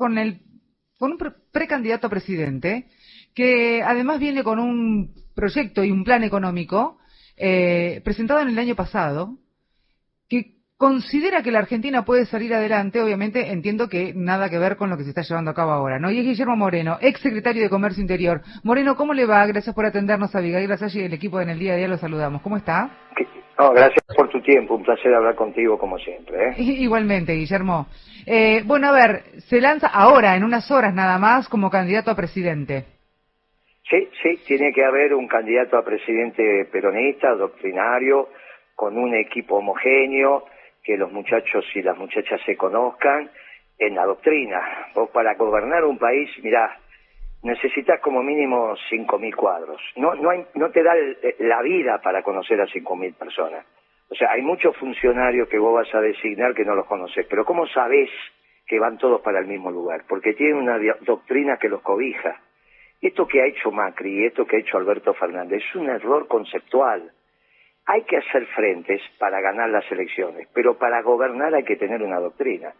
con el con un precandidato a presidente que además viene con un proyecto y un plan económico eh, presentado en el año pasado que considera que la Argentina puede salir adelante, obviamente entiendo que nada que ver con lo que se está llevando a cabo ahora, ¿no? Y es Guillermo Moreno, ex secretario de Comercio Interior. Moreno, ¿cómo le va? Gracias por atendernos, Abigail Gracias y el equipo en el día a día lo saludamos. ¿Cómo está? No, gracias por tu tiempo, un placer hablar contigo como siempre. ¿eh? Igualmente, Guillermo. Eh, bueno, a ver, se lanza ahora, en unas horas nada más, como candidato a presidente. Sí, sí, tiene que haber un candidato a presidente peronista, doctrinario, con un equipo homogéneo, que los muchachos y las muchachas se conozcan en la doctrina. Vos para gobernar un país, mirá, necesitas como mínimo 5.000 cuadros. No, no, hay, no te da la vida para conocer a 5.000 personas. O sea, hay muchos funcionarios que vos vas a designar que no los conoces, pero ¿cómo sabés que van todos para el mismo lugar? Porque tienen una doctrina que los cobija. Esto que ha hecho Macri y esto que ha hecho Alberto Fernández es un error conceptual. Hay que hacer frentes para ganar las elecciones, pero para gobernar hay que tener una doctrina.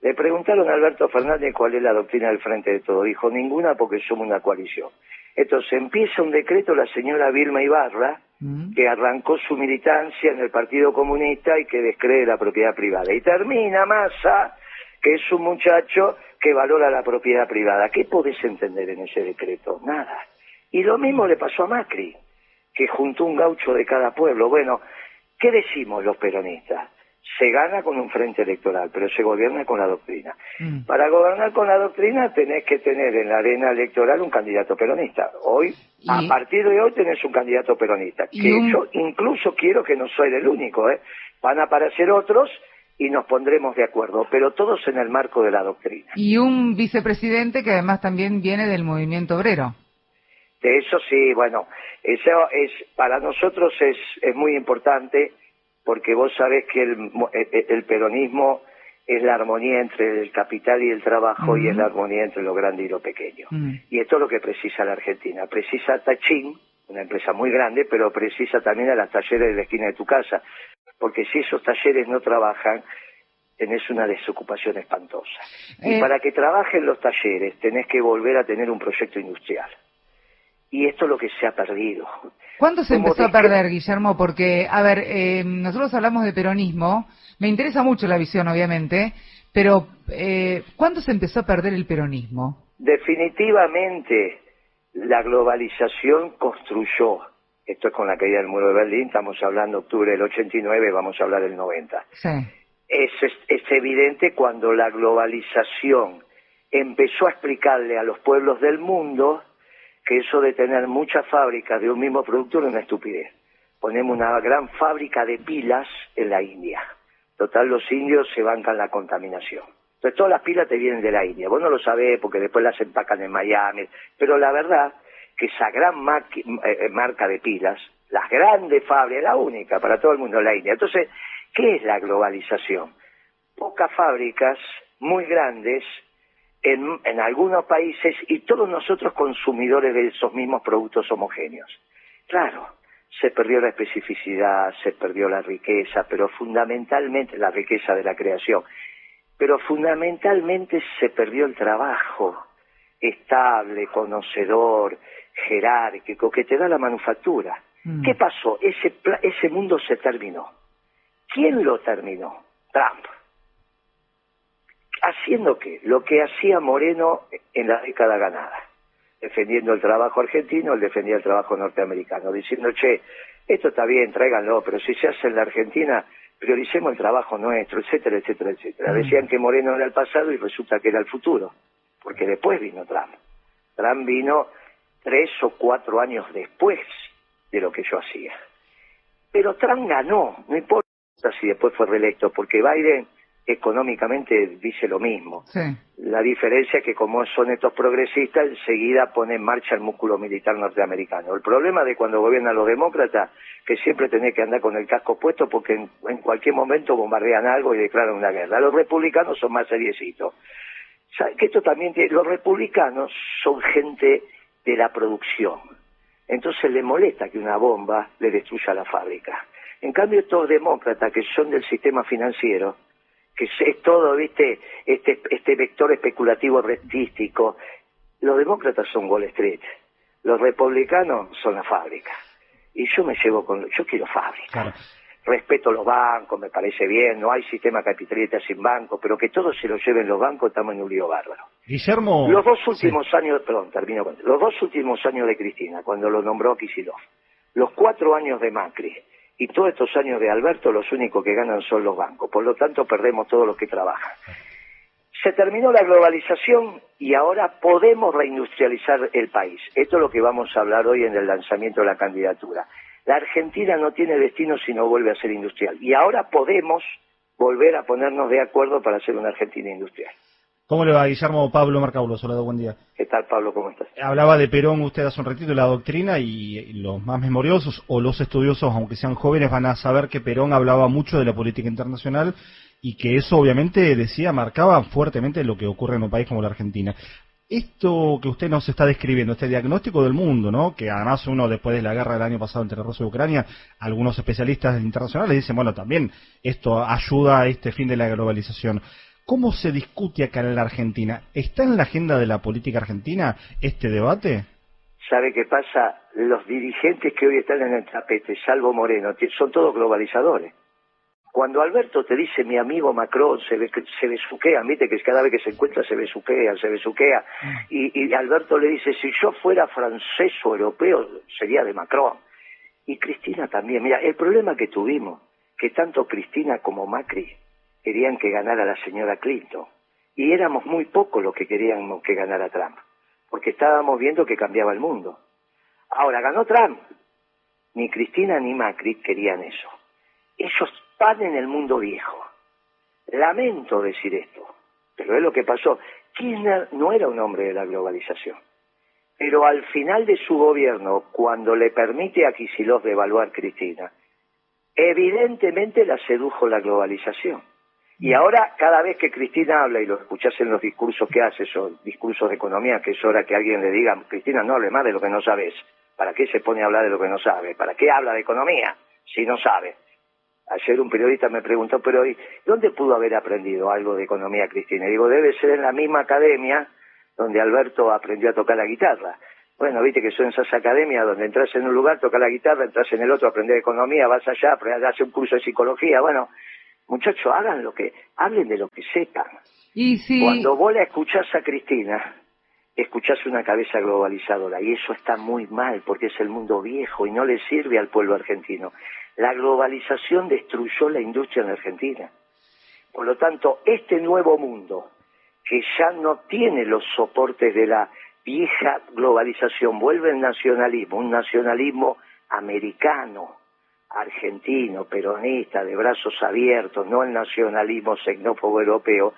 Le preguntaron a Alberto Fernández cuál es la doctrina del Frente de Todo. Dijo, ninguna porque somos una coalición. Entonces empieza un decreto la señora Vilma Ibarra, mm. que arrancó su militancia en el Partido Comunista y que descree la propiedad privada. Y termina Massa, que es un muchacho que valora la propiedad privada. ¿Qué podés entender en ese decreto? Nada. Y lo mismo le pasó a Macri, que juntó un gaucho de cada pueblo. Bueno, ¿qué decimos los peronistas? Se gana con un frente electoral, pero se gobierna con la doctrina. Mm. Para gobernar con la doctrina tenés que tener en la arena electoral un candidato peronista. Hoy, a partir de hoy tenés un candidato peronista, que yo incluso quiero que no soy el único, ¿eh? van a aparecer otros y nos pondremos de acuerdo, pero todos en el marco de la doctrina. Y un vicepresidente que además también viene del movimiento obrero. De eso sí, bueno, eso es para nosotros es, es muy importante porque vos sabés que el, eh, eh, el, peronismo es la armonía entre el capital y el trabajo y es la armonía entre lo grande y lo pequeño. Y esto es lo que precisa la Argentina. Precisa Tachín, una empresa muy grande, pero precisa también a las talleres de la esquina de tu casa. Porque si esos talleres no trabajan, tenés una desocupación espantosa. Y eh. para que trabajen los talleres, tenés que volver a tener un proyecto industrial. Y esto es lo que se ha perdido. ¿Cuándo se empezó a perder, Guillermo? Porque, a ver, eh, nosotros hablamos de peronismo, me interesa mucho la visión, obviamente, pero eh, ¿cuándo se empezó a perder el peronismo? Definitivamente, la globalización construyó, esto es con la caída del muro de Berlín, estamos hablando octubre del 89, vamos a hablar del 90. Sí. es, es evidente cuando la globalización empezó a explicarle a los pueblos del mundo que eso de tener muchas fábricas de un mismo producto es una estupidez. Ponemos una gran fábrica de pilas en la India. Total, los indios se bancan la contaminación. Entonces, todas las pilas te vienen de la India. Vos no lo sabés porque después las empacan en Miami. Pero la verdad que esa gran eh, eh, marca de pilas, las grandes fábricas, la única para todo el mundo, la India. Entonces, ¿qué es la globalización? Pocas fábricas muy grandes en, algunos países y todos nosotros consumidores de esos mismos productos homogéneos. Claro, se perdió la especificidad, se perdió la riqueza, pero fundamentalmente la riqueza de la creación, pero fundamentalmente se perdió el trabajo estable, conocedor, jerárquico, que te da la manufactura. Mm. ¿Qué pasó? Ese, ese mundo se terminó. ¿Quién lo terminó? Trump. ¿Haciendo qué? Lo que hacía Moreno en la década ganada, defendiendo el trabajo argentino, él defendía el trabajo norteamericano, diciendo, che, esto está bien, tráiganlo, pero si se hace en la Argentina, prioricemos el trabajo nuestro, etcétera, etcétera, etcétera. Mm. Decían que Moreno era el pasado y resulta que era el futuro, porque después vino Trump. Trump vino tres o cuatro años después de lo que yo hacía. Pero Trump ganó, no importa si después fue reelecto, porque Biden económicamente dice lo mismo. La diferencia es que como son estos progresistas, enseguida pone en marcha el músculo militar norteamericano. El problema de cuando gobiernan los demócratas, que siempre tenés que andar con el casco puesto porque en, cualquier momento bombardean algo y declaran una guerra. Los republicanos son más seriecitos. que esto también los republicanos son gente de la producción. Entonces le molesta que una bomba le destruya la fábrica. En cambio, estos demócratas que son del sistema financiero, que es todo, viste, este, este vector especulativo rentístico. Los demócratas son Wall Street, los republicanos son la fábrica. Y yo me llevo con, yo quiero fábrica. Respeto los bancos, me parece bien, no hay sistema capitalista sin bancos, pero que todo se lo lleven los bancos, estamos en un lío bárbaro. Guillermo. Los dos últimos años, perdón, termino con, los dos últimos años de Cristina, cuando lo nombró Kisilov, los cuatro años de Macri, y todos estos años de Alberto los únicos que ganan son los bancos, por lo tanto perdemos todos los que trabajan. Se terminó la globalización y ahora podemos reindustrializar el país. Esto es lo que vamos a hablar hoy en el lanzamiento de la candidatura. La Argentina no tiene destino si no vuelve a ser industrial y ahora podemos volver a ponernos de acuerdo para ser una Argentina industrial. ¿Cómo le va, Guillermo Pablo Marcaulo? Saludos, buen día. ¿Qué tal, Pablo? ¿Cómo estás? Hablaba de Perón usted hace un ratito, la doctrina, y los más memoriosos o los estudiosos, aunque sean jóvenes, van a saber que Perón hablaba mucho de la política internacional y que eso obviamente decía, marcaba fuertemente lo que ocurre en un país como la Argentina. Esto que usted nos está describiendo, este diagnóstico del mundo, ¿no? Que además uno después de la guerra del año pasado entre Rusia y Ucrania, algunos especialistas internacionales dicen, bueno, también esto ayuda a este fin de la globalización. ¿Cómo se discute acá en la Argentina? ¿Está en la agenda de la política argentina este debate? ¿Sabe qué pasa? Los dirigentes que hoy están en el tapete, salvo Moreno, son todos globalizadores. Cuando Alberto te dice mi amigo Macron, se, se besuquean, viste que cada vez que se encuentra se besuquean, se besuquea. Y Alberto le dice, si yo fuera francés o europeo, sería de Macron. Y Cristina también. Mira, el problema que tuvimos, que tanto Cristina como Macri querían que ganara la señora Clinton. Y éramos muy pocos los que queríamos que ganara Trump, porque estábamos viendo que cambiaba el mundo. Ahora, ganó Trump. Ni Cristina ni Macri querían eso. Ellos van en el mundo viejo. Lamento decir esto, pero es lo que pasó. Kirchner no era un hombre de la globalización. Pero al final de su gobierno, cuando le permite a Kicillof devaluar Cristina, evidentemente la sedujo la globalización. Y ahora, cada vez que Cristina habla y lo escuchás en los discursos que hace, esos discursos de economía, que es hora que alguien le diga, Cristina, no hable más de lo que no sabes. ¿Para qué se pone a hablar de lo que no sabe? ¿Para qué habla de economía si no sabe? Ayer un periodista me preguntó, pero ¿dónde pudo haber aprendido algo de economía Cristina? Y digo, debe ser en la misma academia donde Alberto aprendió a tocar la guitarra. Bueno, viste que son esas academias donde entras en un lugar, tocas la guitarra, entras en el otro, aprendes economía, vas allá, haces un curso de psicología. Bueno, Muchachos, hagan lo que, hablen de lo que sepan. Y si... Cuando vos la escuchás a Cristina, escuchás una cabeza globalizadora y eso está muy mal porque es el mundo viejo y no le sirve al pueblo argentino. La globalización destruyó la industria en Argentina. Por lo tanto, este nuevo mundo, que ya no tiene los soportes de la vieja globalización, vuelve el nacionalismo, un nacionalismo americano, argentino, peronista, de brazos abiertos, no el nacionalismo xenófobo europeo,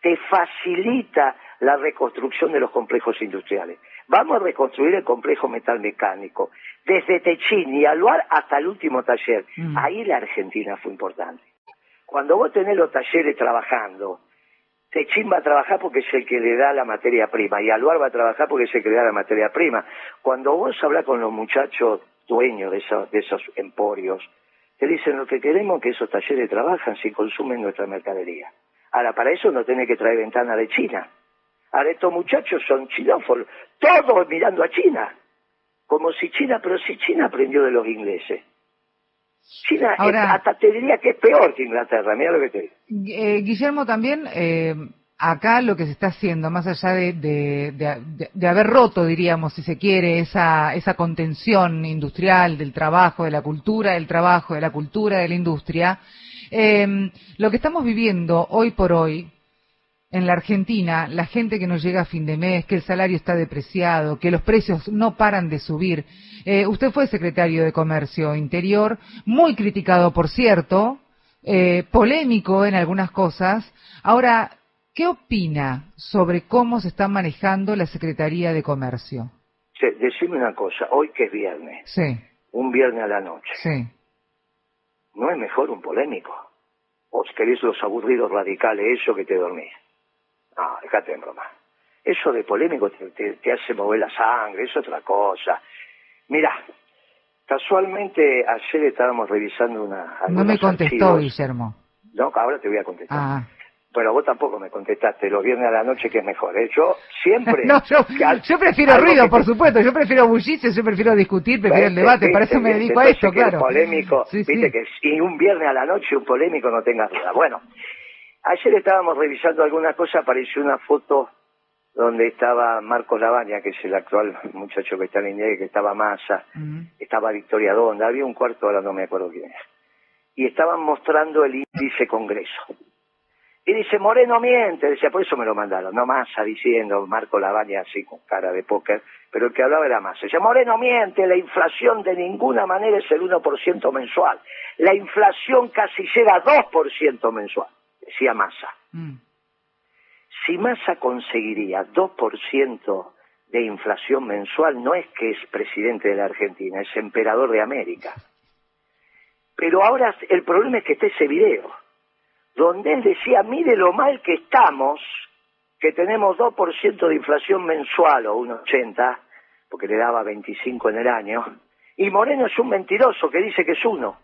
te facilita la reconstrucción de los complejos industriales. Vamos a reconstruir el complejo metalmecánico, desde Techín y Aluar hasta el último taller. Mm. Ahí la Argentina fue importante. Cuando vos tenés los talleres trabajando, Techín va a trabajar porque es el que le da la materia prima y Aluar va a trabajar porque es el que le da la materia prima. Cuando vos hablas con los muchachos dueños de esos, de esos emporios, te dicen lo que queremos que esos talleres trabajan si consumen nuestra mercadería. Ahora, para eso no tiene que traer ventana de China. Ahora, estos muchachos son chinófonos, todos mirando a China. Como si China, pero si China aprendió de los ingleses. China hasta te diría que es peor que Inglaterra, mira lo que te digo. Eh, Guillermo, también eh, acá lo que se está haciendo, más allá de, de, haber roto, diríamos, si se quiere, esa, esa contención industrial del trabajo, de la cultura, del trabajo, de la cultura, de la industria, em, lo que estamos viviendo hoy por hoy en la Argentina, la gente que no llega a fin de mes, que el salario está depreciado, que los precios no paran de subir. Eh, usted fue secretario de Comercio Interior, muy criticado, por cierto, eh, polémico en algunas cosas. Ahora, ¿Qué opina sobre cómo se está manejando la Secretaría de Comercio? Sí, decime una cosa, hoy que es viernes, sí. un viernes a la noche, sí. ¿no es mejor un polémico? ¿O querés los aburridos radicales, eso que te dormís? No, déjate en broma. Eso de polémico te, hace mover la sangre, es otra cosa. Mira, casualmente ayer estábamos revisando una... No me contestó, Guillermo. No, ahora te voy a contestar. Ah Bueno, vos tampoco me contestaste los viernes a la noche que es mejor. ¿eh? Yo siempre... no, yo, prefiero ruido, por supuesto. Yo prefiero bullicio, yo prefiero discutir, prefiero el debate. Para eso me dedico a esto, claro. polémico, viste que si un viernes a la noche un polémico no tengas duda. Bueno, ayer estábamos revisando algunas cosas, apareció una foto donde estaba Marcos Lavagna, que es el actual muchacho que está en India, que estaba Massa, estaba Victoria Donda, había un cuarto, ahora no me acuerdo quién es. Y estaban mostrando el índice Congreso. Y dice, Moreno miente, decía, por eso me lo mandaron, no Massa diciendo, Marco Lavagna así con cara de póker, pero el que hablaba era Massa. Decía, Moreno miente, la inflación de ninguna manera es el 1% mensual. La inflación casi llega a 2% mensual, decía Massa. Mm. Si Massa conseguiría 2% de inflación mensual, no es que es presidente de la Argentina, es emperador de América. Pero ahora el problema es que está ese video, donde él decía, mire lo mal que estamos, que tenemos 2% de inflación mensual o 1,80, porque le daba 25 en el año, y Moreno es un mentiroso que dice que es uno.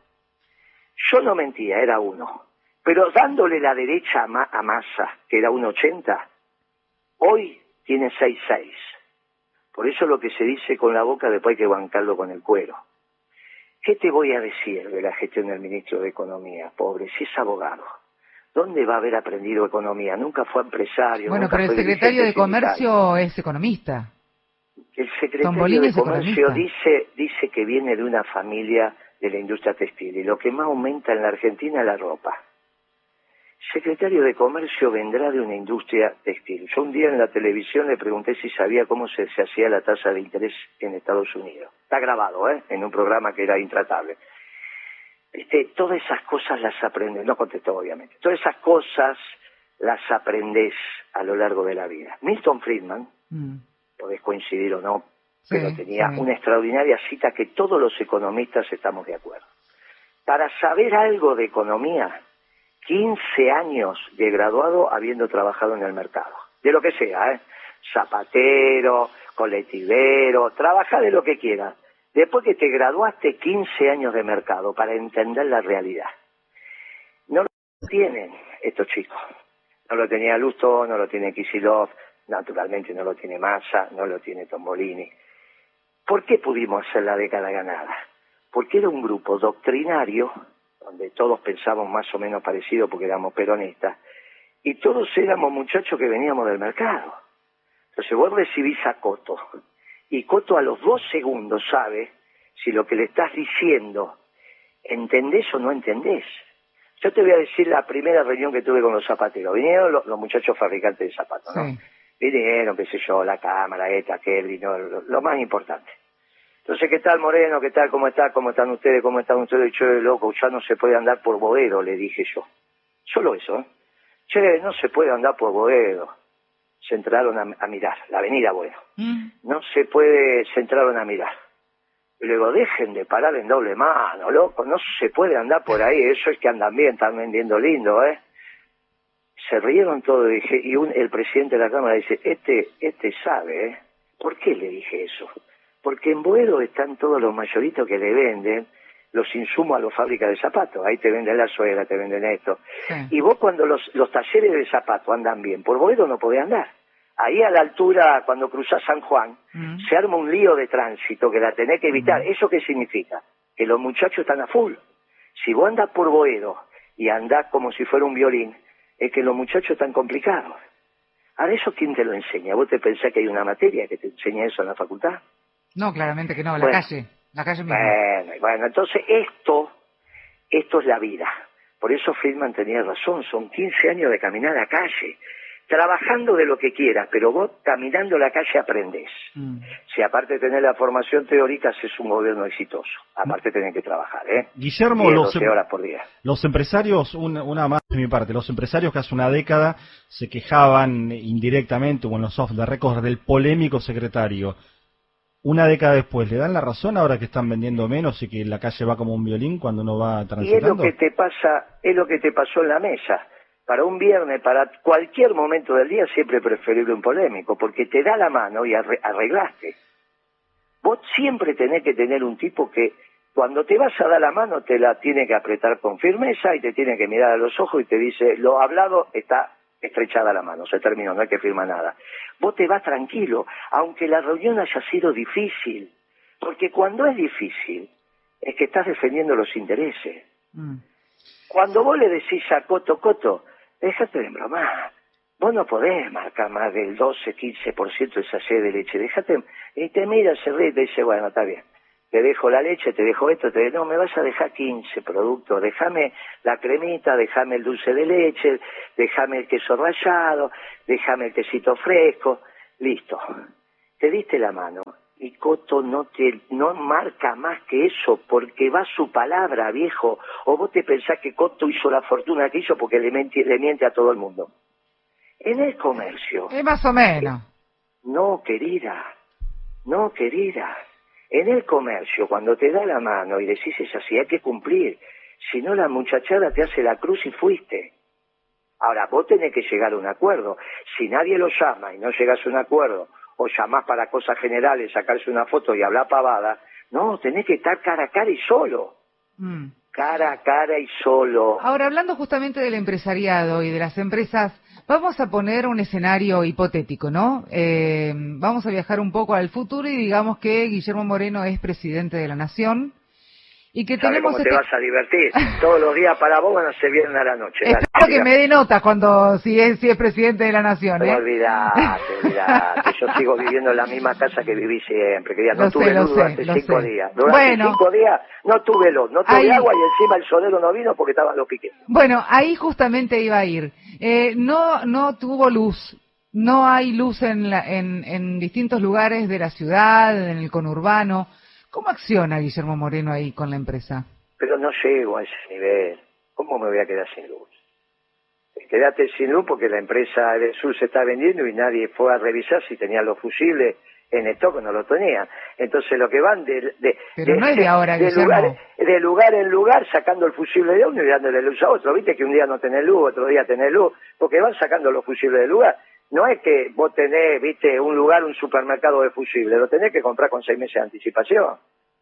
Yo no mentía, era uno. Pero dándole la derecha a, Massa, que era un 80, hoy tiene 6-6. Por eso lo que se dice con la boca después hay que bancarlo con el cuero. ¿Qué te voy a decir de la gestión del ministro de Economía, pobre? Si es abogado. ¿Dónde va a haber aprendido economía? Nunca fue empresario. Bueno, pero el secretario de Comercio es economista. El secretario de Comercio dice, dice que viene de una familia de la industria textil y lo que más aumenta en la Argentina es la ropa secretario de Comercio vendrá de una industria textil. Yo un día en la televisión le pregunté si sabía cómo se, hacía la tasa de interés en Estados Unidos. Está grabado, ¿eh? En un programa que era intratable. Este, todas esas cosas las aprendes, no contestó obviamente, todas esas cosas las aprendes a lo largo de la vida. Milton Friedman, mm. podés coincidir o no, pero tenía una extraordinaria cita que todos los economistas estamos de acuerdo. Para saber algo de economía, 15 años de graduado habiendo trabajado en el mercado, de lo que sea, ¿eh? zapatero, colectivero, trabaja de lo que quieras. Después que te graduaste 15 años de mercado para entender la realidad. No lo tienen estos chicos. No lo tenía Lusto, no lo tiene Kisilov, naturalmente no lo tiene Massa, no lo tiene Tombolini. ¿Por qué pudimos hacer la década ganada? Porque era un grupo doctrinario donde todos pensamos más o menos parecido porque éramos peronistas, y todos éramos muchachos que veníamos del mercado. Entonces vos recibís a y Coto a los dos segundos sabe si lo que le estás diciendo entendés o no entendés. Yo te voy a decir la primera reunión que tuve con los zapateros. Vinieron los, muchachos fabricantes de zapatos, ¿no? Vinieron, qué sé yo, la cámara, esta, Kelly, lo más importante. Entonces, ¿qué tal Moreno? ¿Qué tal? ¿Cómo está? ¿Cómo están ustedes? ¿Cómo están ustedes? Yo, loco, ya no se puede andar por Boedo, le dije yo. Solo eso, ¿eh? Che, no se puede andar por Boedo. Se entraron a, mirar, la avenida Boedo. Mm. No se puede, se entraron a mirar. Y luego, dejen de parar en doble mano, loco, no se puede andar por ahí, eso es que andan bien, están vendiendo lindo, ¿eh? Se rieron todo y dije, y un, el presidente de la Cámara dice, este, este sabe, ¿eh? ¿Por qué le dije eso? porque en Boedo están todos los mayoritos que le venden los insumos a las fábricas de zapatos. Ahí te venden la suela, te venden esto. Y vos cuando los, los talleres de zapatos andan bien, por Boedo no podés andar. Ahí a la altura, cuando cruzás San Juan, mm. se arma un lío de tránsito que la tenés que evitar. Mm. ¿Eso qué significa? Que los muchachos están a full. Si vos andás por Boedo y andás como si fuera un violín, es que los muchachos están complicados. Ahora, ¿eso quién te lo enseña? ¿Vos te pensás que hay una materia que te enseña eso en la facultad? No, claramente que no, la calle, la calle misma. Bueno, bueno, entonces esto, esto es la vida. Por eso Friedman tenía razón, son 15 años de caminar a la calle, trabajando de lo que quieras, pero vos caminando la calle aprendés. Mm. Si aparte de tener la formación teórica, es un gobierno exitoso. Aparte tenés que trabajar, ¿eh? Guillermo, los, em- horas por día. los empresarios, una, más de mi parte, los empresarios que hace una década se quejaban indirectamente o en los soft de récords del polémico secretario una década después, ¿le dan la razón ahora que están vendiendo menos y que la calle va como un violín cuando no va transitando? Y es lo que te pasa, es lo que te pasó en la mesa. Para un viernes, para cualquier momento del día, siempre es preferible un polémico, porque te da la mano y arreglaste. Vos siempre tenés que tener un tipo que cuando te vas a dar la mano te la tiene que apretar con firmeza y te tiene que mirar a los ojos y te dice, lo hablado está estrechada la mano, se terminó, no hay que firmar nada. Vos te vas tranquilo, aunque la reunión haya sido difícil, porque cuando es difícil es que estás defendiendo los intereses. Mm. Cuando vos le decís a Coto, Coto, déjate de bromar, vos no podés marcar más del 12, 15% de esa sed de leche, déjate, y te mira, se ríe y te dice, bueno, está bien, te dejo la leche, te dejo esto, te no, me vas a dejar 15 productos, déjame la cremita, déjame el dulce de leche, déjame el queso rallado, déjame el quesito fresco, listo. Te diste la mano y Coto no te no marca más que eso porque va su palabra, viejo. O vos te pensás que Coto hizo la fortuna que hizo porque le miente, le miente a todo el mundo. En el comercio. Es más o menos. No, querida. No, querida. En el comercio, cuando te da la mano y decís es así, hay que cumplir. Si no, la muchachada te hace la cruz y fuiste. Ahora, vos tenés que llegar a un acuerdo. Si nadie lo llama y no llegas a un acuerdo, o llamás para cosas generales, sacarse una foto y hablar pavada, no, tenés que estar cara a cara y solo. Mm. Cara a cara y solo. Ahora, hablando justamente del empresariado y de las empresas Vamos a poner un escenario hipotético, ¿no? Eh, vamos a viajar un poco al futuro y digamos que Guillermo Moreno es presidente de la Nación y que tenemos cómo te este vas a divertir? Todos los días para vos van a ser viernes a la noche. Espero que me dé nota cuando si es, si es presidente de la nación. ¿eh? olvidate, olvidate. Yo sigo viviendo en la misma casa que viví siempre. Que no tuve luz durante cinco días. Durante bueno, cinco días no tuve luz, no tuve agua y encima el solero no vino porque estaban los piques. Bueno, ahí justamente iba a ir. Eh, no, no tuvo luz. No hay luz en, la, en, en distintos lugares de la ciudad, en el conurbano. ¿Cómo acciona Guillermo Moreno ahí con la empresa? Pero no llego a ese nivel. ¿Cómo me voy a quedar sin luz? Quédate sin luz porque la empresa del sur se está vendiendo y nadie fue a revisar si tenía los fusibles en stock, no lo tenía. Entonces lo que van de, de, Pero no es de, ahora, de lugar, de lugar en lugar sacando el fusible de uno y dándole luz a otro. Viste que un día no tenés luz, otro día tenés luz, porque van sacando los fusibles del lugar no es que vos tenés, viste, un lugar, un supermercado de fusibles, lo tenés que comprar con seis meses de anticipación.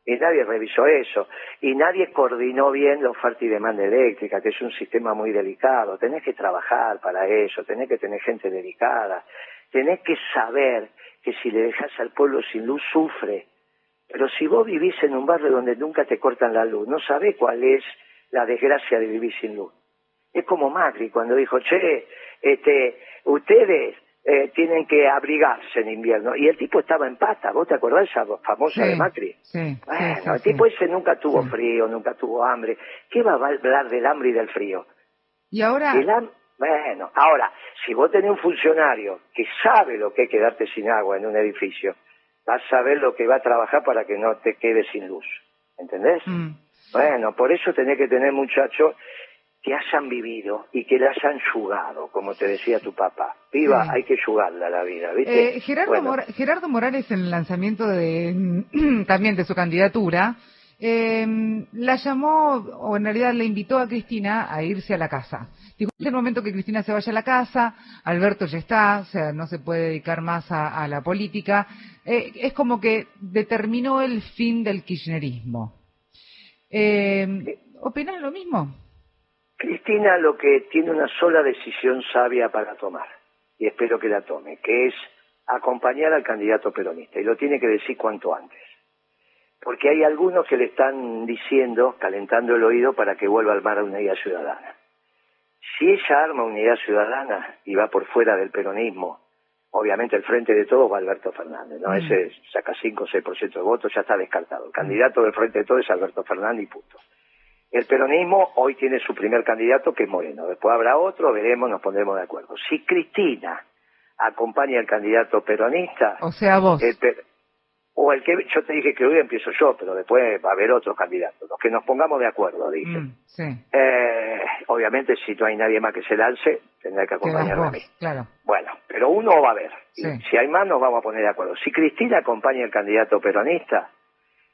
Y nadie revisó eso. Y nadie coordinó bien la oferta y demanda eléctrica, que es un sistema muy delicado. Tenés que trabajar para eso, tenés que tener gente dedicada. Tenés que saber que si le dejas al pueblo sin luz, sufre. Pero si vos vivís en un barrio donde nunca te cortan la luz, no sabés cuál es la desgracia de vivir sin luz. Es como Macri cuando dijo, che, este, ustedes eh, tienen que abrigarse en invierno. Y el tipo estaba en pata, ¿vos te acordás esa famosa de Macri? Sí, bueno, el tipo ese nunca tuvo frío, nunca tuvo hambre. ¿Qué va a hablar del hambre y del frío? Y ahora... Bueno, ahora, si vos tenés un funcionario que sabe lo que es quedarte sin agua en un edificio, vas a saber lo que va a trabajar para que no te quedes sin luz. ¿Entendés? Mm. Bueno, por eso tenés que tener muchachos que hayan vivido y que la hayan jugado, como te decía tu papá. Viva, hay que jugarla la vida, ¿viste? Eh, Gerardo, Morales, en el lanzamiento de, también de su candidatura, em, la llamó, o en realidad le invitó a Cristina a irse a la casa. Dijo, en el momento que Cristina se vaya a la casa, Alberto ya está, o sea, no se puede dedicar más a, la política. Eh, es como que determinó el fin del kirchnerismo. Eh, ¿Opinan lo mismo? Cristina lo que tiene una sola decisión sabia para tomar, y espero que la tome, que es acompañar al candidato peronista, y lo tiene que decir cuanto antes. Porque hay algunos que le están diciendo, calentando el oído para que vuelva a armar una unidad ciudadana. Si ella arma unidad ciudadana y va por fuera del peronismo, obviamente el frente de todos va Alberto Fernández, ¿no? Mm. Ese saca 5 o 6% de votos, ya está descartado. El candidato del frente de todos es Alberto Fernández y punto. El peronismo hoy tiene su primer candidato que es Moreno. Después habrá otro, veremos, nos pondremos de acuerdo. Si Cristina acompaña al candidato peronista, o sea vos, o el que yo te dije que hoy empiezo yo, pero después va a haber otros candidatos. Los que nos pongamos de acuerdo, dije. Mm, eh, obviamente, si no hay nadie más que se lance, tendrá que acompañarme a mí. Claro. Bueno, pero uno va a ver. Si hay más, nos vamos a poner de acuerdo. Si Cristina acompaña al candidato peronista,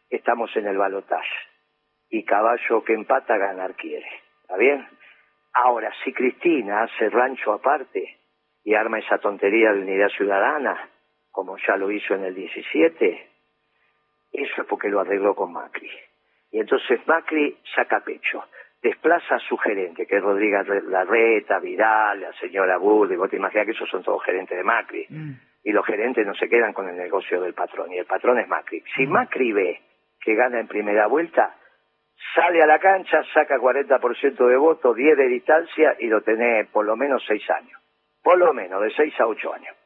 estamos en el balotaje y caballo que empata ganar quiere. ¿Está bien? Ahora, si Cristina hace rancho aparte y arma esa tontería de unidad ciudadana, como ya lo hizo en el 17, eso es porque lo arregló con Macri. Y entonces Macri saca pecho. desplaza a su gerente, que es Rodríguez Larreta, Vidal, la señora Burdi, vos te imaginas que esos son todos gerentes de Macri. Mm. Y los gerentes no se quedan con el negocio del patrón, y el patrón es Macri. Si mm. Macri ve que gana en primera vuelta, sale a la cancha, saca 40% de votos, 10 de distancia y lo tenés por lo menos 6 años. Por lo menos, de 6 a 8 años.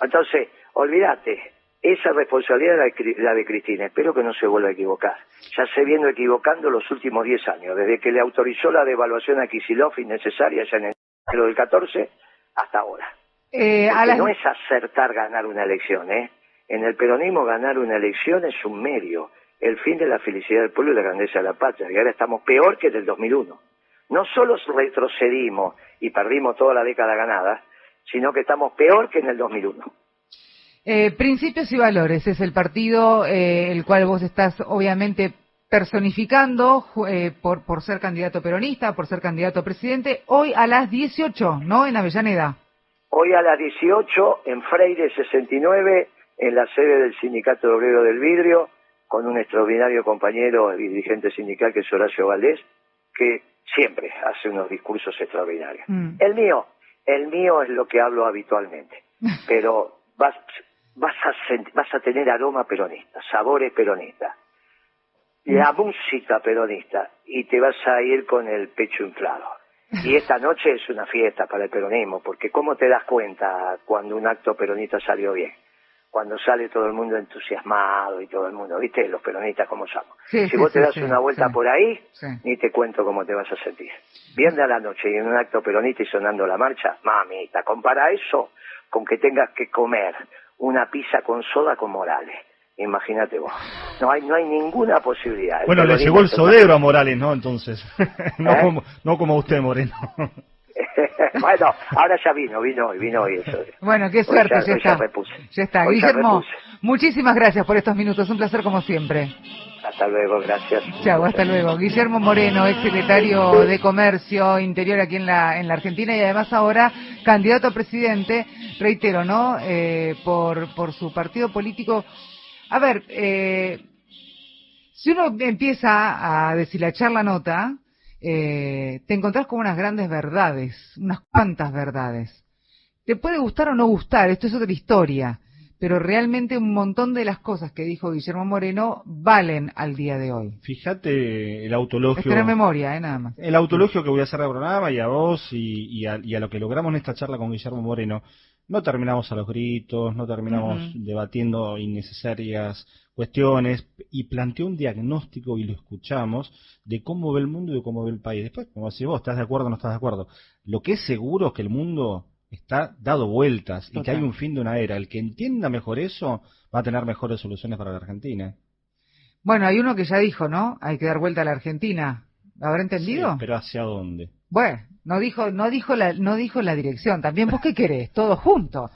Entonces, olvídate, esa responsabilidad es la de Cristina. Espero que no se vuelva a equivocar. Ya se viene equivocando los últimos 10 años, desde que le autorizó la devaluación a Kisilov innecesaria ya en el del 14 hasta ahora. Eh, no es acertar ganar una elección, ¿eh? En el peronismo ganar una elección es un medio el fin de la felicidad del pueblo y la grandeza de la patria. Y ahora estamos peor que en el 2001. No solo retrocedimos y perdimos toda la década ganada, sino que estamos peor que en el 2001. Eh, Principios y Valores es el partido eh, el cual vos estás obviamente personificando eh, por, por ser candidato peronista, por ser candidato a presidente, hoy a las 18, ¿no? En Avellaneda. Hoy a las 18 en Freire 69, en la sede del Sindicato de Obrero del Vidrio, con un extraordinario compañero y dirigente sindical que es Horacio Valdés, que siempre hace unos discursos extraordinarios. Mm. El mío, el mío es lo que hablo habitualmente, pero vas, vas, a, vas a tener aroma peronista, sabores peronistas, la mm. música peronista, y te vas a ir con el pecho inflado. Y esta noche es una fiesta para el peronismo, porque ¿cómo te das cuenta cuando un acto peronista salió bien? Cuando sale todo el mundo entusiasmado y todo el mundo, ¿viste? Los peronistas como somos. si vos te das una vuelta por ahí, ni te cuento cómo te vas a sentir. Viernes a la noche y en un acto peronista y sonando la marcha, mamita, compara eso con que tengas que comer una pizza con soda con Morales. Imagínate vos. No hay, no hay ninguna posibilidad. bueno, le llegó el sodero a Morales, ¿no? Entonces. no, ¿Eh? como, no como usted, Moreno. bueno, ahora ya vino, vino hoy, vino hoy. Eso. Bueno, qué suerte, ya, está. Ya, está. Guillermo, muchísimas gracias por estos minutos, un placer como siempre. Hasta luego, gracias. Chao, hasta luego. Guillermo Moreno, ex secretario de Comercio Interior aquí en la, en la Argentina y además ahora candidato a presidente, reitero, ¿no? Eh, por, por su partido político. A ver, eh, si uno empieza a deshilachar la nota, eh, te encontrás con unas grandes verdades, unas cuantas verdades. Te puede gustar o no gustar, esto es otra historia, pero realmente un montón de las cosas que dijo Guillermo Moreno valen al día de hoy. Fíjate el autologio. Es memoria, eh, nada más. El autologio que voy a hacer al programa y a vos y, a, lo que logramos en esta charla con Guillermo Moreno. No terminamos a los gritos, no terminamos debatiendo innecesarias cuestiones y planteó un diagnóstico y lo escuchamos de cómo ve el mundo y de cómo ve el país. Después, como decís vos, ¿estás de acuerdo o no estás de acuerdo? Lo que es seguro es que el mundo está dado vueltas y que hay un fin de una era. El que entienda mejor eso va a tener mejores soluciones para la Argentina. Bueno, hay uno que ya dijo, ¿no? Hay que dar vuelta a la Argentina. ¿Habrá entendido? pero ¿hacia dónde? Bueno, no dijo, no dijo la, no dijo la dirección. También vos qué querés, todos juntos.